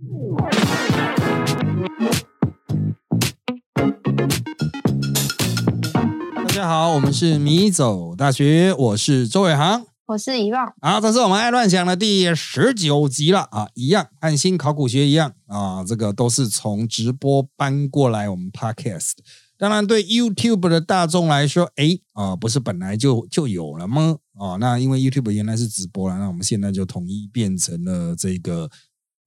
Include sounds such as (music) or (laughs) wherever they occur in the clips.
大家好，我们是米走大学，我是周伟航。我是遗忘，好，这是我们爱乱想的第十九集了啊，一样按新考古学一样啊，这个都是从直播搬过来我们 podcast。当然，对 YouTube 的大众来说，哎啊，不是本来就就有了吗？啊，那因为 YouTube 原来是直播了，那我们现在就统一变成了这个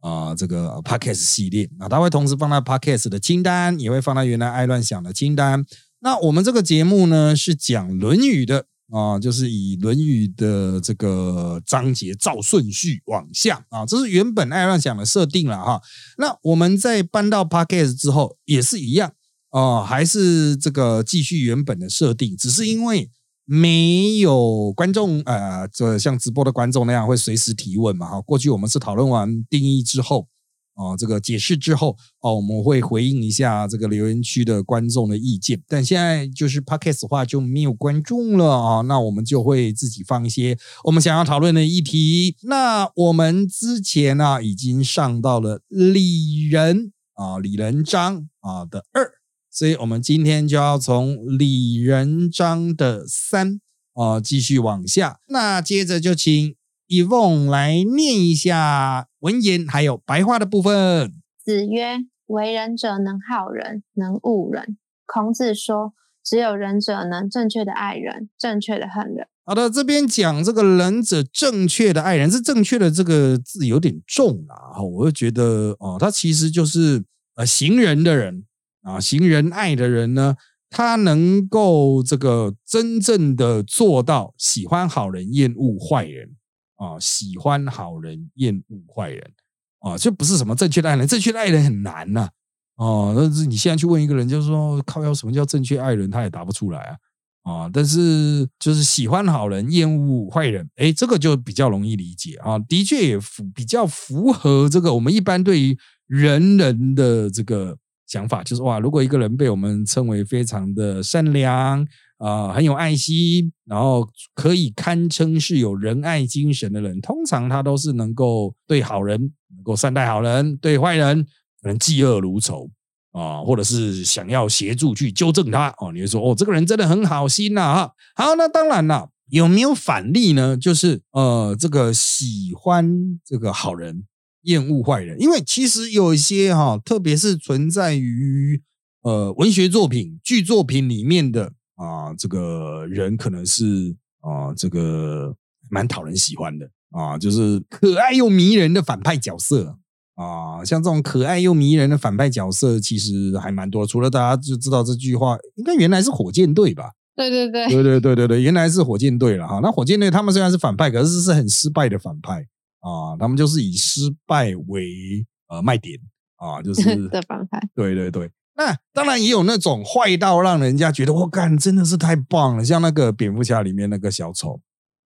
啊这个 podcast 系列啊，它会同时放在 podcast 的清单，也会放在原来爱乱想的清单。那我们这个节目呢，是讲《论语》的。啊，就是以《论语》的这个章节照顺序往下啊，这是原本爱乱想的设定了哈。那我们在搬到 Podcast 之后也是一样啊，还是这个继续原本的设定，只是因为没有观众呃，这像直播的观众那样会随时提问嘛哈。过去我们是讨论完定义之后。哦，这个解释之后，哦，我们会回应一下这个留言区的观众的意见。但现在就是 podcast 话就没有观众了啊，那我们就会自己放一些我们想要讨论的议题。那我们之前呢，已经上到了李仁啊，李仁章啊的二，所以我们今天就要从李仁章的三啊继续往下。那接着就请。以凤来念一下文言还有白话的部分。子曰：“为人者，能好人，能恶人。”孔子说：“只有仁者能正确的爱人，正确的恨人。”好的，这边讲这个仁者正确的爱人，是正确的这个字有点重啊。我就觉得哦，他其实就是呃行人的人啊，行仁爱的人呢，他能够这个真正的做到喜欢好人，厌恶坏人。啊，喜欢好人，厌恶坏人，啊，这不是什么正确的爱人，正确的爱人很难呐，哦，那是你现在去问一个人，就是说靠要什么叫正确爱人，他也答不出来啊，啊，但是就是喜欢好人，厌恶坏人，哎，这个就比较容易理解啊，的确也符比较符合这个我们一般对于人人的这个想法，就是哇，如果一个人被我们称为非常的善良。啊，很有爱心，然后可以堪称是有仁爱精神的人，通常他都是能够对好人能够善待好人，对坏人可能嫉恶如仇啊，或者是想要协助去纠正他哦。你会说哦，这个人真的很好心呐哈。好，那当然了，有没有反例呢？就是呃，这个喜欢这个好人，厌恶坏人，因为其实有一些哈，特别是存在于呃文学作品、剧作品里面的。啊，这个人可能是啊，这个蛮讨人喜欢的啊，就是可爱又迷人的反派角色啊。像这种可爱又迷人的反派角色，其实还蛮多。除了大家就知道这句话，应该原来是火箭队吧？对对对，对对对对对，原来是火箭队了哈。那火箭队他们虽然是反派，可是是很失败的反派啊。他们就是以失败为呃卖点啊，就 (laughs) 是的反派。对对对。那当然也有那种坏到让人家觉得我干真的是太棒了，像那个蝙蝠侠里面那个小丑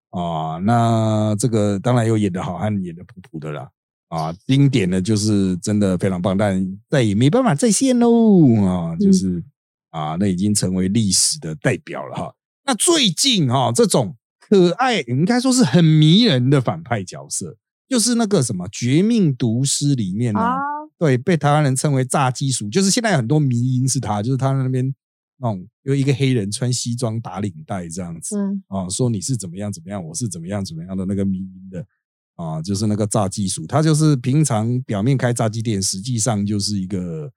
啊，那这个当然有演的好和演的普普的啦啊，经典的就是真的非常棒，但再也没办法再现喽啊，就是啊，那已经成为历史的代表了哈。那最近哈，这种可爱应该说是很迷人的反派角色，就是那个什么《绝命毒师》里面呢。对，被台湾人称为炸鸡鼠，就是现在很多迷因是他，就是他那边那种有一个黑人穿西装打领带这样子，啊，说你是怎么样怎么样，我是怎么样怎么样的那个迷因的啊，就是那个炸鸡鼠，他就是平常表面开炸鸡店，实际上就是一个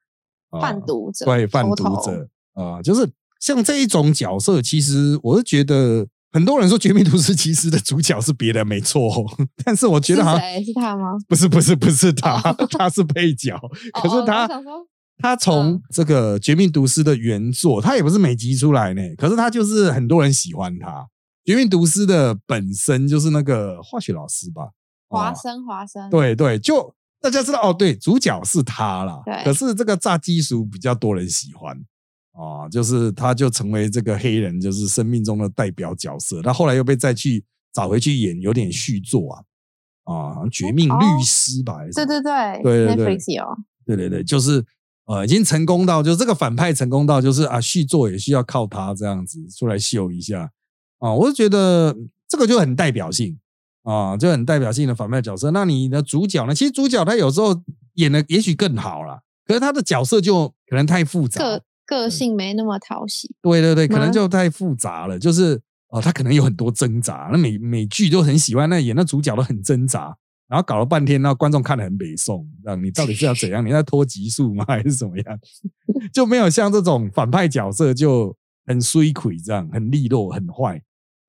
贩毒者，对，贩毒者啊，就是像这一种角色，其实我是觉得。很多人说《绝命毒师》其实的主角是别人，没错。(laughs) 但是我觉得好像是他吗？不是，不是，不是他，(laughs) 他是配角。可是他，他从这个《绝命毒师》的原作，他也不是每集出来呢。可是他就是很多人喜欢他，《绝命毒师》的本身就是那个化学老师吧？华生，华生。对对，就大家知道哦，对，主角是他啦。对。可是这个炸鸡叔比较多人喜欢。啊，就是他，就成为这个黑人，就是生命中的代表角色。他后来又被再去找回去演，有点续作啊，啊，绝命律师吧？对对对，对对对，对对对，就是呃，已经成功到，就是这个反派成功到，就是啊，续作也需要靠他这样子出来秀一下啊。我就觉得这个就很代表性啊，就很代表性的反派角色。那你的主角呢？其实主角他有时候演的也许更好了，可是他的角色就可能太复杂，个个性没那么讨喜。对对对，可能就太复杂了，就是哦，他可能有很多挣扎，那每每剧都很喜欢那演那主角都很挣扎，然后搞了半天，那观众看得很北宋，让你到底是要怎样？你在拖集数吗？(laughs) 还是怎么样？(laughs) 就没有像这种反派角色就很衰魁这样，很利落，很坏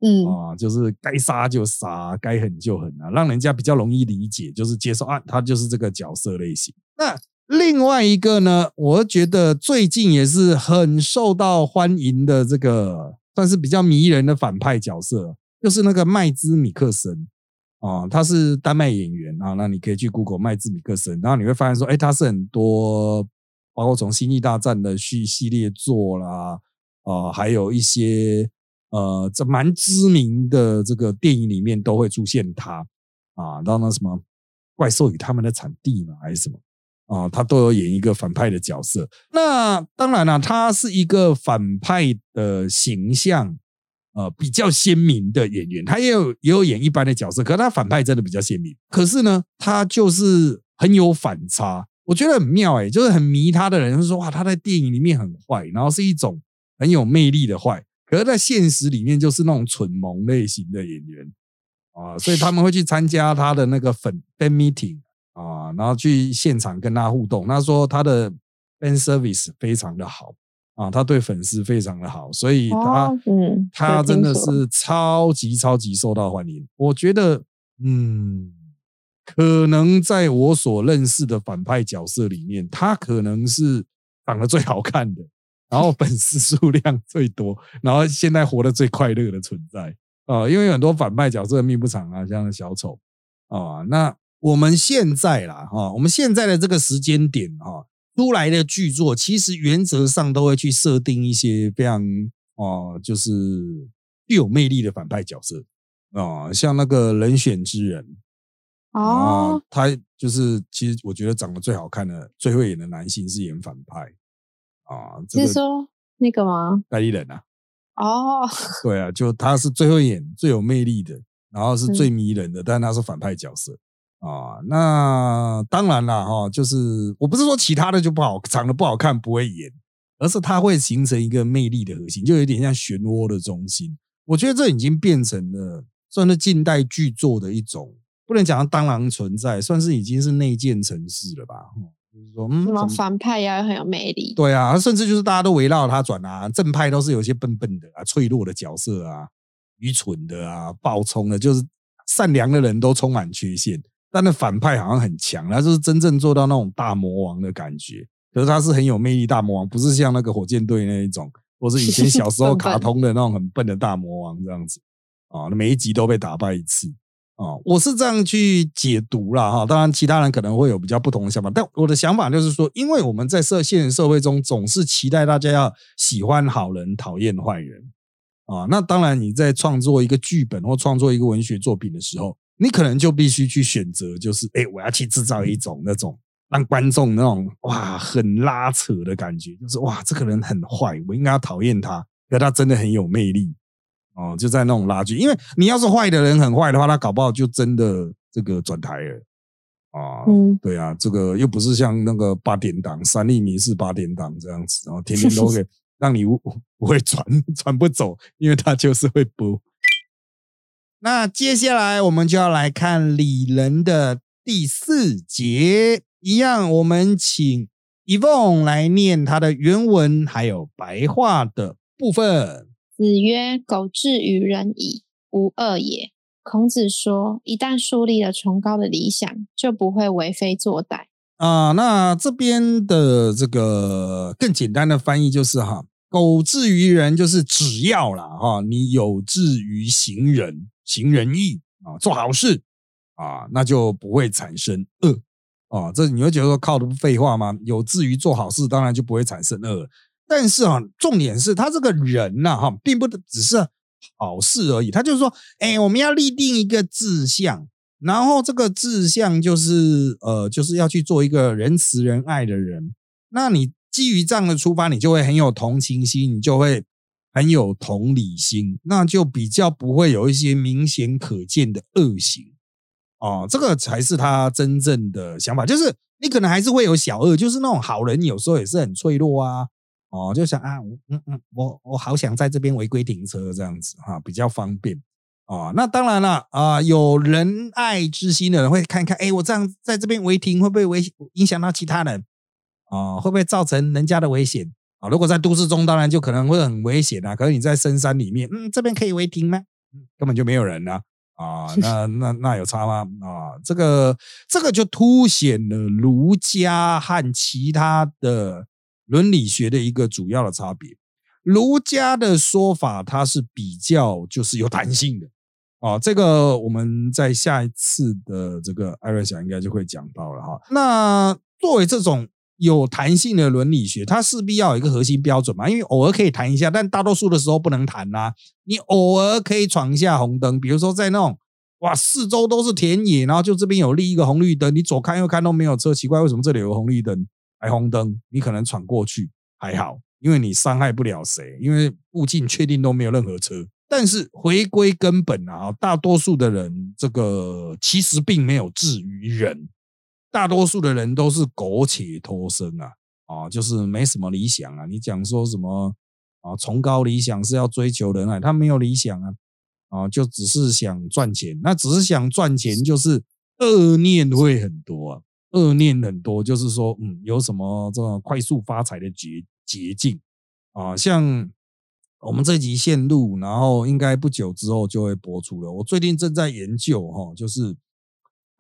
嗯，啊，就是该杀就杀，该狠就狠啊，让人家比较容易理解，就是接受啊，他就是这个角色类型。那另外一个呢，我觉得最近也是很受到欢迎的这个，算是比较迷人的反派角色，就是那个麦兹米克森。啊，他是丹麦演员啊，那你可以去 Google 麦兹米克森，然后你会发现说，哎，他是很多包括从《星际大战》的续系列作啦，啊，还有一些呃这蛮知名的这个电影里面都会出现他。啊，然后那什么怪兽与他们的产地嘛，还是什么。啊，他都有演一个反派的角色。那当然了，他是一个反派的形象，呃，比较鲜明的演员。他也有也有演一般的角色，可是他反派真的比较鲜明。可是呢，他就是很有反差，我觉得很妙诶、就是很迷他的人就说哇，他在电影里面很坏，然后是一种很有魅力的坏，可是在现实里面就是那种蠢萌类型的演员啊，所以他们会去参加他的那个粉粉 meeting。啊，然后去现场跟他互动。他说他的 fan service 非常的好啊，他对粉丝非常的好，所以他、哦嗯他真的是超级超级受到欢迎。我觉得，嗯，可能在我所认识的反派角色里面，他可能是长得最好看的，然后粉丝数量最多，然后现在活得最快乐的存在啊。因为有很多反派角色命不长啊，像小丑啊，那。我们现在啦，哈，我们现在的这个时间点哈，出来的剧作，其实原则上都会去设定一些非常哦，就是具有魅力的反派角色啊，像那个人选之人啊哦，，他就是其实我觉得长得最好看的、最会演的男性是演反派啊，这个是说那个吗？代理人啊，哦，对啊，就他是最会演、最有魅力的，然后是最嗯。迷人的，但他是反派角色啊。那当然了，哈，就是我不是说其他的就不好，长得不好看不会演，而是它会形成一个魅力的核心，就有点像漩涡的中心。我觉得这已经变成了算是近代剧作的一种，不能讲它当然存在，算是已经是内建城市了吧？哦就是说，嗯，什么反派也要很有魅力。对啊，甚至就是大家都围绕他转啊，正派都是有些笨笨的啊、脆弱的角色啊、愚蠢的啊、暴冲的，就是善良的人都充满缺陷，但那反派好像很强，他就是真正做到那种大魔王的感觉。(laughs) 可是他是很有魅力大魔王，不是像那个火箭队那一种，或是以前小时候 (laughs) 卡通的那种很笨的大魔王这样子啊，那每一集都被打败一次。啊，我是这样去解读啦哈，当然其他人可能会有比较不同的想法，但我的想法就是说，因为我们在社现实社会中总是期待大家要喜欢好人，讨厌坏人啊，那当然你在创作一个剧本或创作一个文学作品的时候，你可能就必须去选择，就是哎，我要去制造一种那种让观众那种哇很拉扯的感觉，就是哇这个人很坏，我应该要讨厌他，可他真的很有魅力。哦，就在那种拉锯，因为你要是坏的人很坏的话，他搞不好就真的这个转台了啊。嗯，对啊，这个又不是像那个八点档三立民视八点档这样子，然后天天都给 (laughs) 让你不不会转 (laughs) 转不走，因为他就是会播。那接下来我们就要来看李仁的第四节，一样我们请 Evon 来念他的原文还有白话的部分。子曰：“苟志于人矣，无恶也。”孔子说：“一旦树立了崇高的理想，就不会为非作歹。啊、那这边的这个更简单的翻译就是哈，苟志于人就是只要啦哈，你有志于行人，行仁义啊，做好事啊，那就不会产生恶啊。这你会觉得说靠的不废话吗？有志于做好事，当然就不会产生恶。但是啊，重点是他这个人呐、哈，并不只是好事而已，他就是说，哎，我们要立定一个志向。然后这个志向就是呃，就是要去做一个仁慈仁爱的人。那你基于这样的出发，你就会很有同情心，你就会很有同理心，那就比较不会有一些明显可见的恶行。哦，这个才是他真正的想法，就是你可能还是会有小恶，就是那种好人有时候也是很脆弱啊。哦，就想啊，嗯嗯，我我好想在这边违规停车这样子哈，比较方便。哦，那当然了啊，有仁爱之心的人会看看，哎，我这样在这边违停会不会危影响到其他人？啊，会不会造成人家的危险？啊，如果在都市中，当然就可能会很危险啊。可是你在深山里面，嗯，这边可以违停吗？根本就没有人啊。啊，那 (laughs) 那那有差吗？啊，这个这个就凸显了儒家和其他的。伦理学的一个主要的差别，儒家的说法它是比较就是有弹性的啊，这个我们在下一次的这个艾瑞想应该就会讲到了哈。那作为这种有弹性的伦理学，它势必要有一个核心标准嘛，因为偶尔可以弹一下，但大多数的时候不能弹呐。你偶尔可以闯一下红灯，比如说在那种哇四周都是田野，然后就这边有立一个红绿灯，你左看右看都没有车，奇怪为什么这里有个红绿灯？白红灯，你可能闯过去还好，因为你伤害不了谁，因为附近确定都没有任何车。但是回归根本啊，大多数的人这个其实并没有至于人，大多数的人都是苟且偷生啊啊，就是没什么理想啊。你讲说什么啊？崇高理想是要追求仁爱，他没有理想啊啊，就只是想赚钱。那只是想赚钱，就是恶念会很多啊。恶念很多，就是说，嗯，有什么这种快速发财的捷捷径啊？像我们这集线路，然后应该不久之后就会播出了。我最近正在研究哈，就是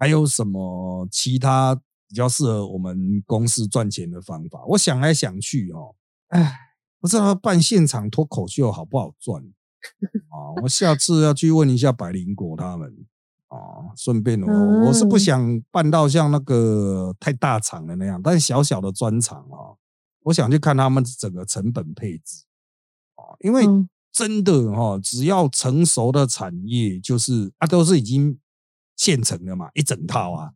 还有什么其他比较适合我们公司赚钱的方法。我想来想去哦，哎，不知道办现场脱口秀好不好赚啊？我下次要去问一下百灵果他们。啊，顺便我我是不想办到像那个太大厂的那样，但是小小的专场啊，我想去看他们整个成本配置啊，因为真的哈，只要成熟的产业，就是啊，都是已经现成的嘛，一整套啊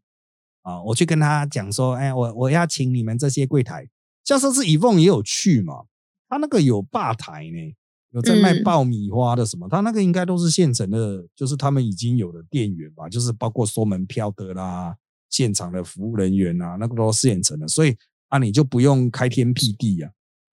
啊，我去跟他讲说，哎，我我要请你们这些柜台，像上次以凤也有去嘛，他那个有吧台呢。有在卖爆米花的什么？他那个应该都是现成的，就是他们已经有的店员吧，就是包括收门票的啦，现场的服务人员啊，那个都是现成的，所以啊，你就不用开天辟地呀，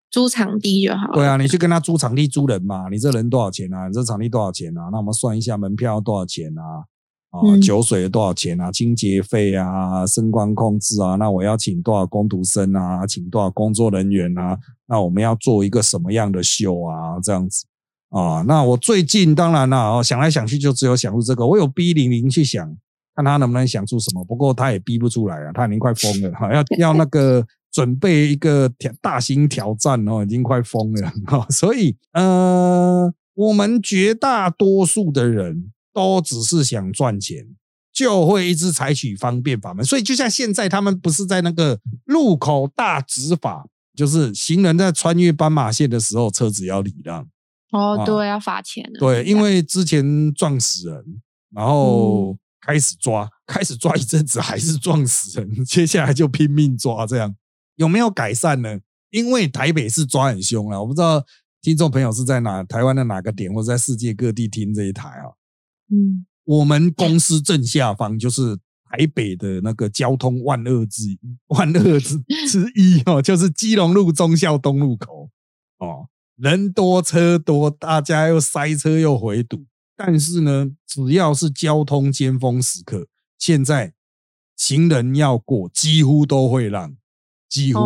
租场地就好。对啊，你去跟他租场地租人嘛，你这人多少钱啊？你这场地多少钱啊？那我们算一下门票多少钱啊？啊，酒水多少钱啊？清洁费啊，声光控制啊，那我要请多少工读生啊？请多少工作人员啊？那我们要做一个什么样的秀啊？这样子啊？那我最近当然了，想来想去就只有想出这个。我有逼玲玲去想，看他能不能想出什么。不过他也逼不出来啊，他已经快疯了哈！要 (laughs) 要那个准备一个挑大型挑战哦，已经快疯了哈！所以呃，我们绝大多数的人。都只是想赚钱，就会一直采取方便法门。所以，就像现在他们不是在那个路口大执法，就是行人在穿越斑马线的时候，车子要礼让。哦，对，要罚钱的。对，因为之前撞死人，然后开始抓，(laughs) 开始抓一阵子还是撞死人，(laughs) 接下来就拼命抓，这样有没有改善呢？因为台北是抓很凶了，我不知道听众朋友是在哪台湾的哪个点，或者在世界各地听这一台啊。嗯，我们公司正下方就是台北的那个交通万恶之一，万恶之之一 (laughs) 哦，就是基隆路忠孝东路口哦，人多车多，大家又塞车又回堵。但是呢，只要是交通尖峰时刻，现在行人要过，几乎都会让，几乎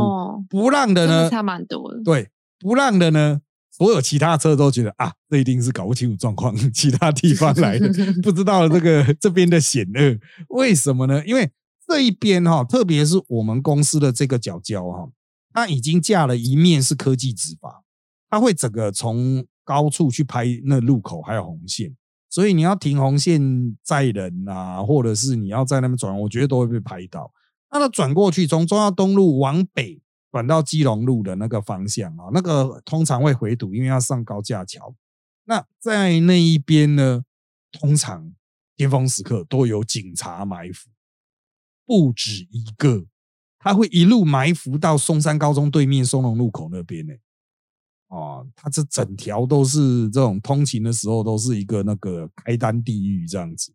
不让的呢，差蛮多的。对，不让的呢。所有其他车都觉得啊，这一定是搞不清楚状况，其他地方来的，(laughs) 不知道这个这边的险恶，为什么呢？因为这一边哈，特别是我们公司的这个角角哈，它已经架了一面是科技执法，它会整个从高处去拍那路口还有红线，所以你要停红线载人啊，或者是你要在那边转，我觉得都会被拍到。那它转过去，从中央东路往北。转到基隆路的那个方向啊，那个通常会回堵，因为要上高架桥。那在那一边呢，通常巅峰时刻都有警察埋伏，不止一个，他会一路埋伏到松山高中对面松隆路口那边呢。哦，他这整条都是这种通勤的时候都是一个那个开单地狱这样子。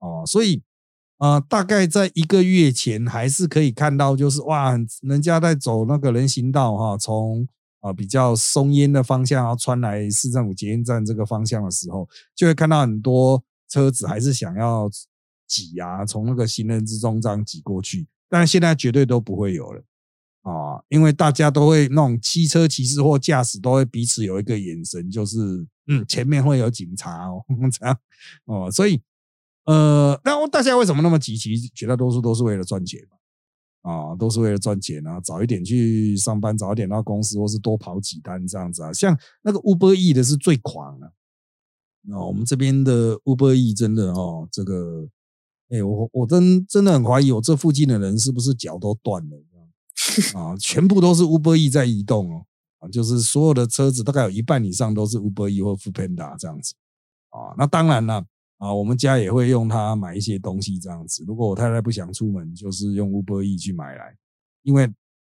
哦，所以啊，大概在一个月前还是可以看到，就是哇，人家在走那个人行道哈，从啊比较松烟的方向然后穿来市政府捷运站这个方向的时候，就会看到很多车子还是想要挤啊，从那个行人之中这样挤过去，但是现在绝对都不会有了。啊，因为大家都会那种汽车骑士或驾驶都会彼此有一个眼神，就是嗯，前面会有警察哦，(laughs) 这样哦，所以呃，那大家为什么那么急？其实绝大多数都是为了赚钱嘛，啊，都是为了赚钱啊，早一点去上班，早一点到公司，或是多跑几单这样子啊。像那个 Uber E 的是最狂的，啊，我们这边的 Uber E 真的哦，这个，哎，我我真真的很怀疑，我这附近的人是不是脚都断了。(laughs) 啊，全部都是 Uber E 在移动哦，啊，就是所有的车子大概有一半以上都是 Uber E 或 o Panda 这样子，啊，那当然了，啊，我们家也会用它买一些东西这样子。如果我太太不想出门，就是用 Uber E 去买来，因为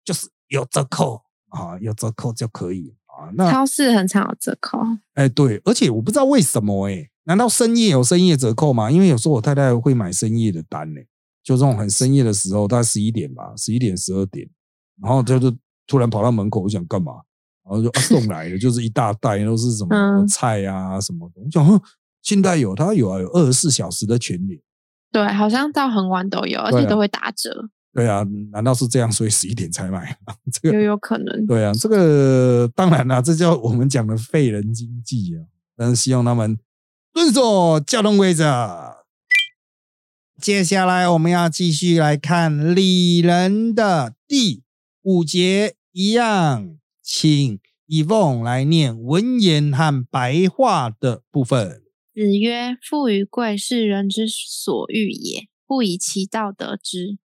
就是有折扣啊，有折扣就可以啊。那超市很常有折扣，哎，对，而且我不知道为什么，哎，难道深夜有深夜折扣吗？因为有时候我太太会买深夜的单呢，就这种很深夜的时候，大概十一点吧，十一点十二点。然后他就突然跑到门口，我想干嘛？然后就送来的，就是一大袋都是什么菜啊什么的。我想，现在有它有啊，有二十四小时的全联。对，好像到很晚都有，而且都会打折。对啊，难道是这样？所以十一点才买？(laughs) 这个有有可能。对啊，这个当然啦，这叫我们讲的废人经济啊。但是希望他们遵守交通规则。接下来我们要继续来看李仁的第。五节一样，请以凤来念文言和白话的部分。子曰：“富与贵，是人之所欲也，不以其道得之，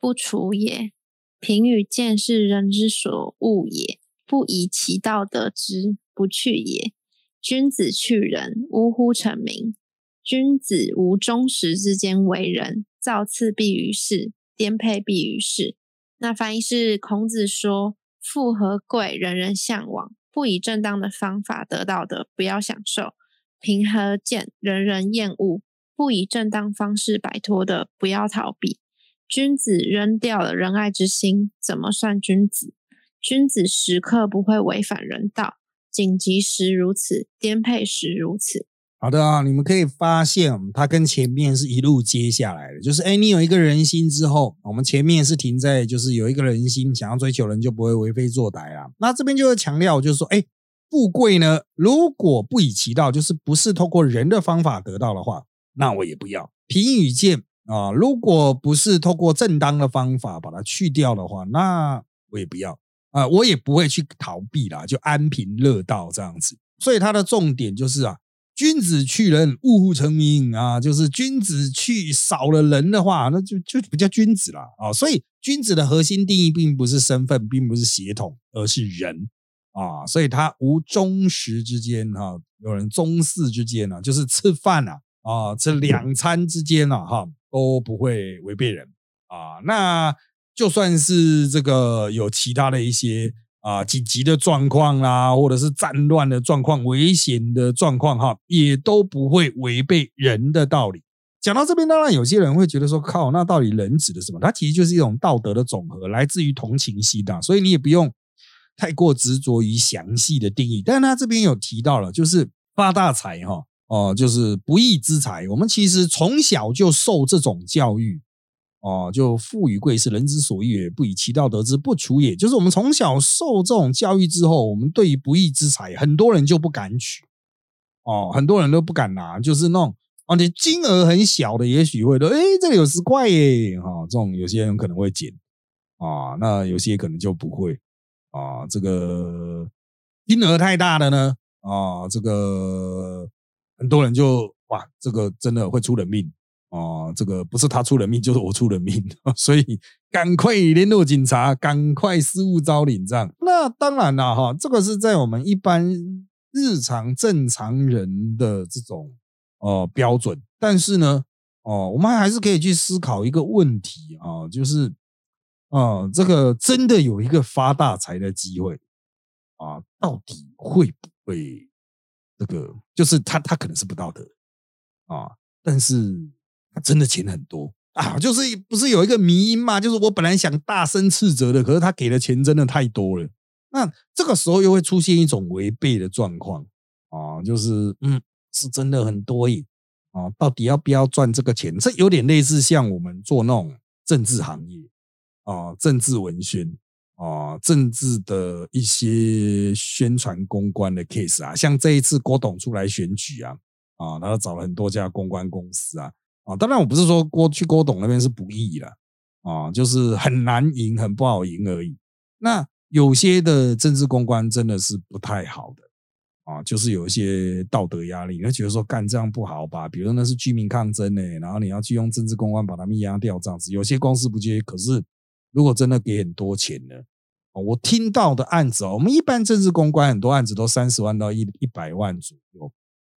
不处也；贫与贱，是人之所恶也，不以其道得之，不去也。君子去仁，呜呼！成名。君子无忠实之间为人，造次必于世，颠沛必于世。”那翻译是孔子说：“富和贵，人人向往；不以正当的方法得到的，不要享受；平和贱，人人厌恶；不以正当方式摆脱的，不要逃避。君子扔掉了仁爱之心，怎么算君子？君子时刻不会违反人道，紧急时如此，颠沛时如此。”好的啊，你们可以发现，它跟前面是一路接下来的，就是哎，你有一个人心之后，我们前面是停在就是有一个人心，想要追求人就不会为非作歹啊。那这边就会强调，就是说，哎，富贵呢，如果不以其道，就是不是透过人的方法得到的话，那我也不要。贫与贱啊，如果不是透过正当的方法把它去掉的话，那我也不要啊，我也不会去逃避啦，就安贫乐道这样子。所以它的重点就是啊。君子去人，勿乎成名啊！就是君子去少了人的话，那就就不叫君子了啊！所以君子的核心定义并不是身份，并不是血统，而是人啊！所以他无中食之间哈，有人宗祀之间呢，就是吃饭啊啊，这两餐之间呢哈，都不会违背人啊。那就算是这个有其他的一些。啊，紧急的状况啦，或者是战乱的状况、危险的状况，哈，也都不会违背人的道理。讲到这边，当然有些人会觉得说，靠，那到底人指的什么？它其实就是一种道德的总和，来自于同情心的，所以你也不用太过执着于详细的定义。但他这边有提到了，就是发大财，哈，哦，就是不义之财。我们其实从小就受这种教育。哦，就富与贵是人之所欲，不以其道得之，不处也。就是我们从小受这种教育之后，我们对于不义之财，很多人就不敢取。哦，很多人都不敢拿，就是那种哦，你金额很小的，也许会说，哎，这里有十块耶，哈，这种有些人可能会捡啊，那有些可能就不会啊。这个金额太大的呢，啊，这个很多人就哇，这个真的会出人命。啊，这个不是他出人命，就是我出人命，(laughs) 所以赶快联络警察，赶快失物招领这样。那当然了哈，这个是在我们一般日常正常人的这种呃标准，但是呢，哦，我们还是可以去思考一个问题啊，就是啊，这个真的有一个发大财的机会啊，到底会不会这个？就是他他可能是不道德啊，但是他。真的钱很多，啊，就是不是有一个迷因嘛？就是我本来想大声斥责的，可是他给的钱真的太多了。那这个时候又会出现一种违背的状况啊，就是嗯，是真的很多耶啊，到底要不要赚这个钱？这有点类似像我们做那种政治行业啊，政治文宣啊，政治的一些宣传公关的 case 啊，像这一次郭董出来选举啊，啊，然后找了很多家公关公司啊，啊，当然我不是说郭去郭董那边是不易了啊，就是很难赢，很不好赢而已。那有些的政治公关真的是不太好的啊，就是有一些道德压力，你觉得说干这样不好吧？比如说那是居民抗争呢，然后你要去用政治公关把他们压掉这样子，有些公司不接。可是如果真的给很多钱呢？我听到的案子哦，我们一般政治公关很多案子都三十万到一一百万左右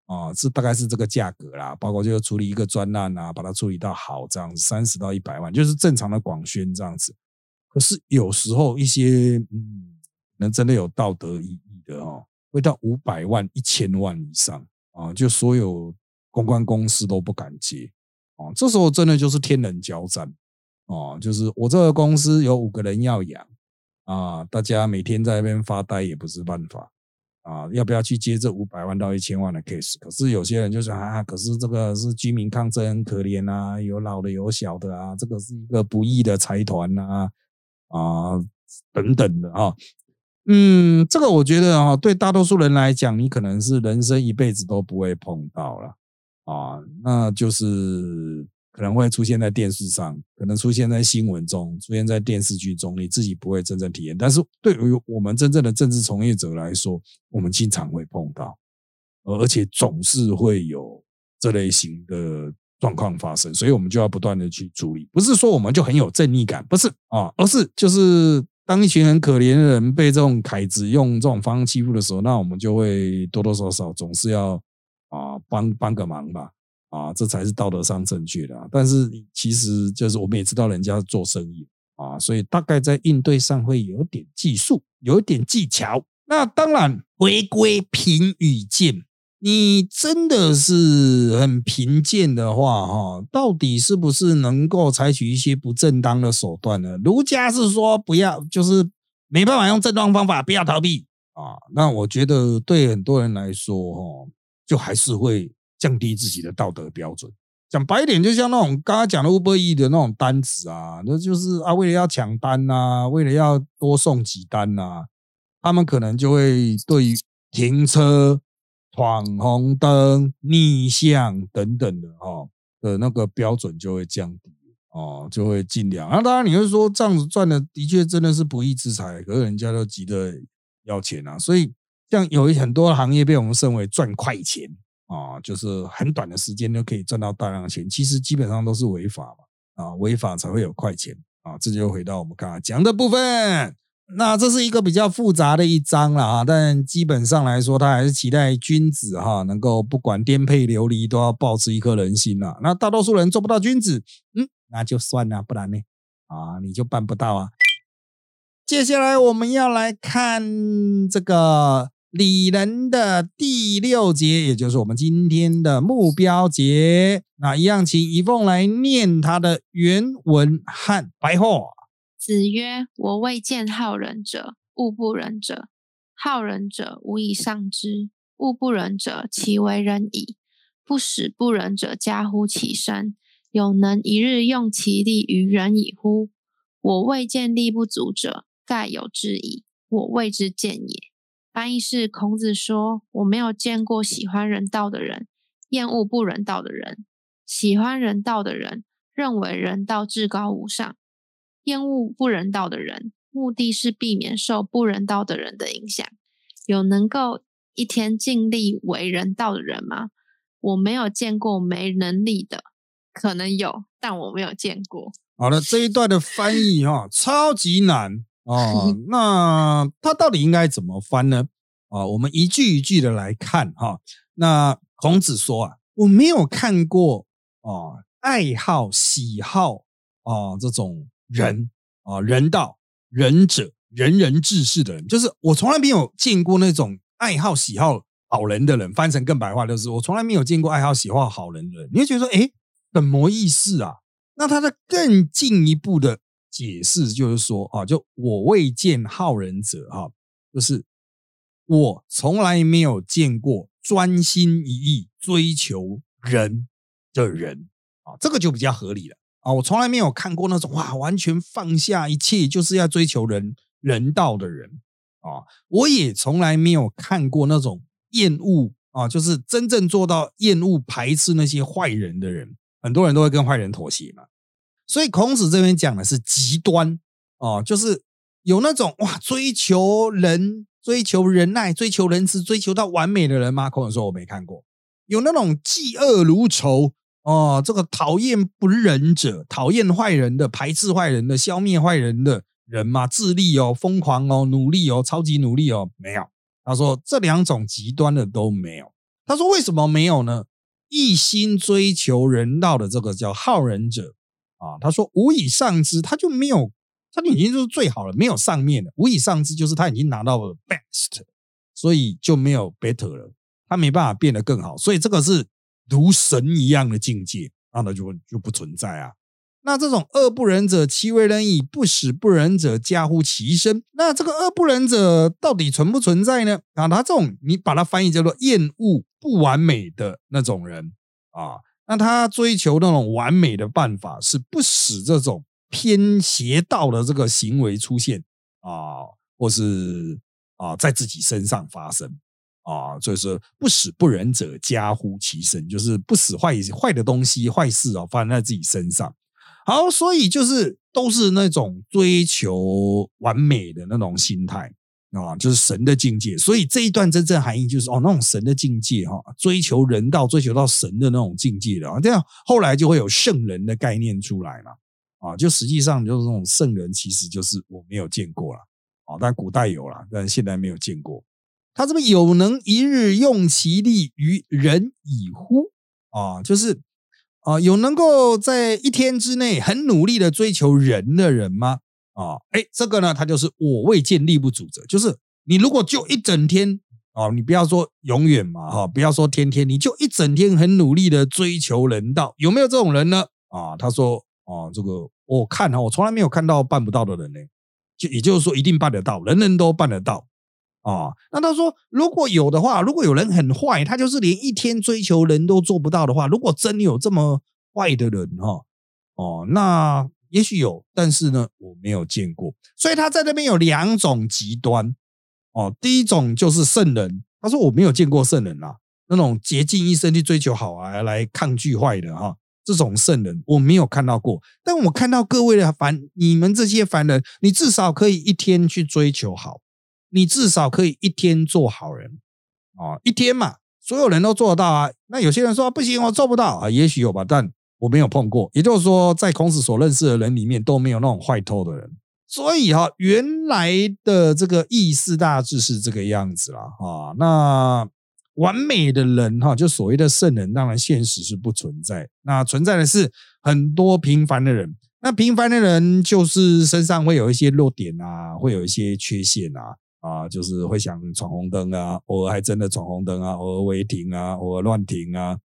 啊，是大概是这个价格啦。包括就是处理一个专案啊，把它处理到好这样子，三十到一百万就是正常的广宣这样子。可是有时候一些嗯，能真的有道德意义的哦，会到五百万、一千万以上啊，就所有公关公司都不敢接啊。这时候真的就是天人交战哦，就是我这个公司有五个人要养啊，大家每天在那边发呆也不是办法啊，要不要去接这五百万到一千万的 case？可是有些人就说啊，可是这个是居民抗争，可怜啊，有老的有小的啊，这个是一个不义的财团啊。啊，等等的啊，嗯，这个我觉得啊，对大多数人来讲，你可能是人生一辈子都不会碰到了啊，那就是可能会出现在电视上，可能出现在新闻中，出现在电视剧中，你自己不会真正体验。但是对于我们真正的政治从业者来说，我们经常会碰到，而且总是会有这类型的。状况发生，所以我们就要不断的去处理。不是说我们就很有正义感，不是啊，而是就是当一群很可怜的人被这种凯子用这种方式欺负的时候，那我们就会多多少少总是要啊帮帮个忙吧，啊，这才是道德上正确的。但是其实就是我们也知道人家做生意啊，所以大概在应对上会有点技术，有一点技巧。那当然回归平与贱。你真的是很贫贱的话，哈，到底是不是能够采取一些不正当的手段呢？儒家是说不要，就是没办法用正当方法，不要逃避啊。那我觉得对很多人来说，哈，就还是会降低自己的道德标准。讲白一点，就像那种刚刚讲的 Uber E 的那种单子啊，那就是啊，为了要抢单呐，为了要多送几单呐，他们可能就会对停车。闯红灯、逆向等等的哈的那个标准就会降低哦，就会尽量。那当然你会说这样子赚的的确真的是不义之财，可是人家都急着要钱啊。所以像有很多行业被我们称为赚快钱啊，就是很短的时间就可以赚到大量的钱，其实基本上都是违法嘛啊，违法才会有快钱啊。这就回到我们刚刚讲的部分。那这是一个比较复杂的一章了啊，但基本上来说，他还是期待君子哈能够不管颠沛流离，都要保持一颗人心呐。那大多数人做不到君子，嗯，那就算了，不然呢？啊，你就办不到啊。接下来我们要来看这个礼仁的第六节，也就是我们今天的目标节。那一样，请一凤来念他的原文和白话。子曰：“我未见好仁者，恶不仁者。好仁者，无以上之；恶不仁者，其为仁矣。不使不仁者加乎其身，有能一日用其力于仁矣乎？我未见力不足者，盖有之矣。我谓之见也。”翻译是：孔子说：“我没有见过喜欢人道的人，厌恶不人道的人；喜欢人道的人，认为人道至高无上。”厌恶不人道的人，目的是避免受不人道的人的影响。有能够一天尽力为人道的人吗？我没有见过没能力的，可能有，但我没有见过。好了，这一段的翻译哈，超级难哦。(laughs) 那他到底应该怎么翻呢？啊，我们一句一句的来看哈。那孔子说啊，我没有看过啊，爱好、喜好啊这种。人啊，人道、仁者、仁人志士的人，就是我从来没有见过那种爱好喜好好人的人。翻成更白话，就是我从来没有见过爱好喜好好人的人。你会觉得说，哎，什么意思啊？那他的更进一步的解释就是说啊，就我未见好人者哈，就是我从来没有见过专心一意追求人的人啊，这个就比较合理了啊。我从来没有看过那种哇，完全放下一切就是要追求人人道的人啊。我也从来没有看过那种厌恶啊，就是真正做到厌恶排斥那些坏人的人。很多人都会跟坏人妥协嘛，所以孔子这边讲的是极端哦，就是有那种哇追求人、追求仁爱、追求仁慈、追求到完美的人吗？孔子说我没看过。有那种嫉恶如仇哦，这个讨厌不仁者、讨厌坏人的、排斥坏人的、消灭坏人的人吗？自立哦、疯狂哦、努力哦、超级努力哦，没有。他说这两种极端的都没有。他说为什么没有呢？一心追求人道的这个叫好人者啊，他说无以上之，他就没有，他就已经就是最好了，没有上面的。无以上之就是他已经拿到了 best，所以就没有 better 了，他没办法变得更好，所以这个是如神一样的境界，那他就就不存在啊。那这种恶不仁者，其为人矣；不使不仁者，加乎其身。那这个恶不仁者到底存不存在呢？啊，他这种你把它翻译叫做厌恶不完美的那种人啊，那他追求那种完美的办法，是不使这种偏邪道的这个行为出现啊，或是啊在自己身上发生啊，所以说不使不仁者，加乎其身，就是不使坏坏的东西、坏事啊发生在自己身上。好，所以就是都是那种追求完美的那种心态啊，就是神的境界。所以这一段真正含义就是哦，那种神的境界哈，追求人道，追求到神的那种境界的啊。这样后来就会有圣人的概念出来嘛啊，就实际上就是那种圣人，其实就是我没有见过了啊，但古代有了，但现在没有见过。他这边有能一日用其力于人以乎啊，就是。啊，有能够在一天之内很努力的追求人的人吗？啊，哎，这个呢，他就是我未见力不足者，就是你如果就一整天啊，你不要说永远嘛，哈，不要说天天，你就一整天很努力的追求人道，有没有这种人呢？啊，他说，啊，这个我看哈，我从来没有看到办不到的人呢，就也就是说一定办得到，人人都办得到。啊，那他说，如果有的话，如果有人很坏，他就是连一天追求人都做不到的话，如果真有这么坏的人哈，哦，那也许有，但是呢，我没有见过。所以他在那边有两种极端，哦，第一种就是圣人，他说我没有见过圣人啊，那种竭尽一生去追求好啊，来抗拒坏的哈，这种圣人我没有看到过。但我看到各位的凡，你们这些凡人，你至少可以一天去追求好。你至少可以一天做好人啊，一天嘛，所有人都做得到啊。那有些人说不行，我做不到啊，也许有吧，但我没有碰过。也就是说，在孔子所认识的人里面都没有那种坏透的人。所以哈，原来的这个意思大致是这个样子啦啊。那完美的人哈，就所谓的圣人，当然现实是不存在。那存在的是很多平凡的人。那平凡的人就是身上会有一些弱点啊，会有一些缺陷啊。啊，就是会想闯红灯啊，偶尔还真的闯红灯啊，偶尔违停啊，偶尔乱停啊，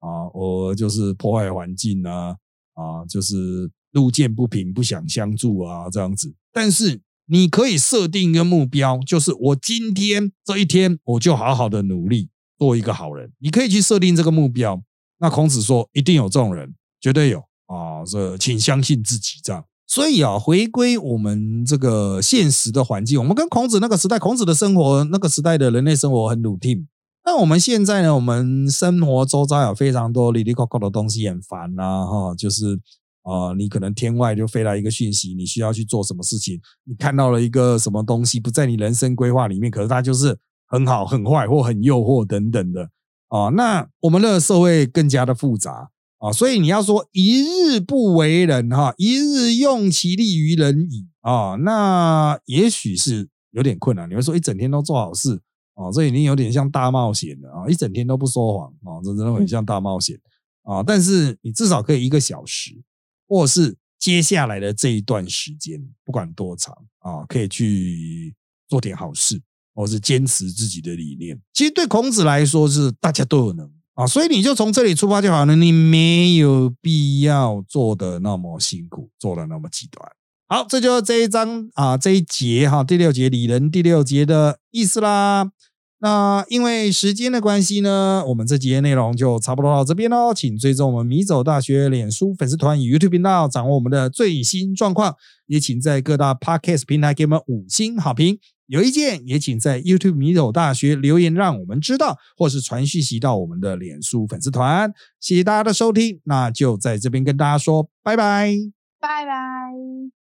啊，我就是破坏环境啊，啊，就是路见不平不想相助啊，这样子。但是你可以设定一个目标，就是我今天这一天我就好好的努力做一个好人。你可以去设定这个目标。那孔子说，一定有这种人，绝对有啊，这请相信自己这样。所以啊，回归我们这个现实的环境，我们跟孔子那个时代，孔子的生活那个时代的人类生活很笃定。那我们现在呢，我们生活周遭有非常多里里扣扣的东西，很烦呐，哈，就是啊，你可能天外就飞来一个讯息，你需要去做什么事情，你看到了一个什么东西不在你人生规划里面，可是它就是很好、很坏或很诱惑等等的啊。那我们的社会更加的复杂。啊，所以你要说一日不为人哈，一日用其力于人矣啊，那也许是有点困难。你会说一整天都做好事啊，这已经有点像大冒险了啊，一整天都不说谎啊，这真的很像大冒险啊。但是你至少可以一个小时，或是接下来的这一段时间，不管多长啊，可以去做点好事，或是坚持自己的理念。其实对孔子来说，是大家都有能。啊，所以你就从这里出发就好了，你没有必要做的那么辛苦，做的那么极端。好，这就是这一章啊这一节哈第六节李仁第六节的意思啦。那因为时间的关系呢，我们这节内容就差不多到这边喽。请追踪我们米走大学脸书粉丝团与 YouTube 频道，掌握我们的最新状况。也请在各大 Podcast 平台给我们五星好评。有意见也请在 YouTube 米走大学留言，让我们知道，或是传讯息到我们的脸书粉丝团。谢谢大家的收听，那就在这边跟大家说拜拜，拜拜。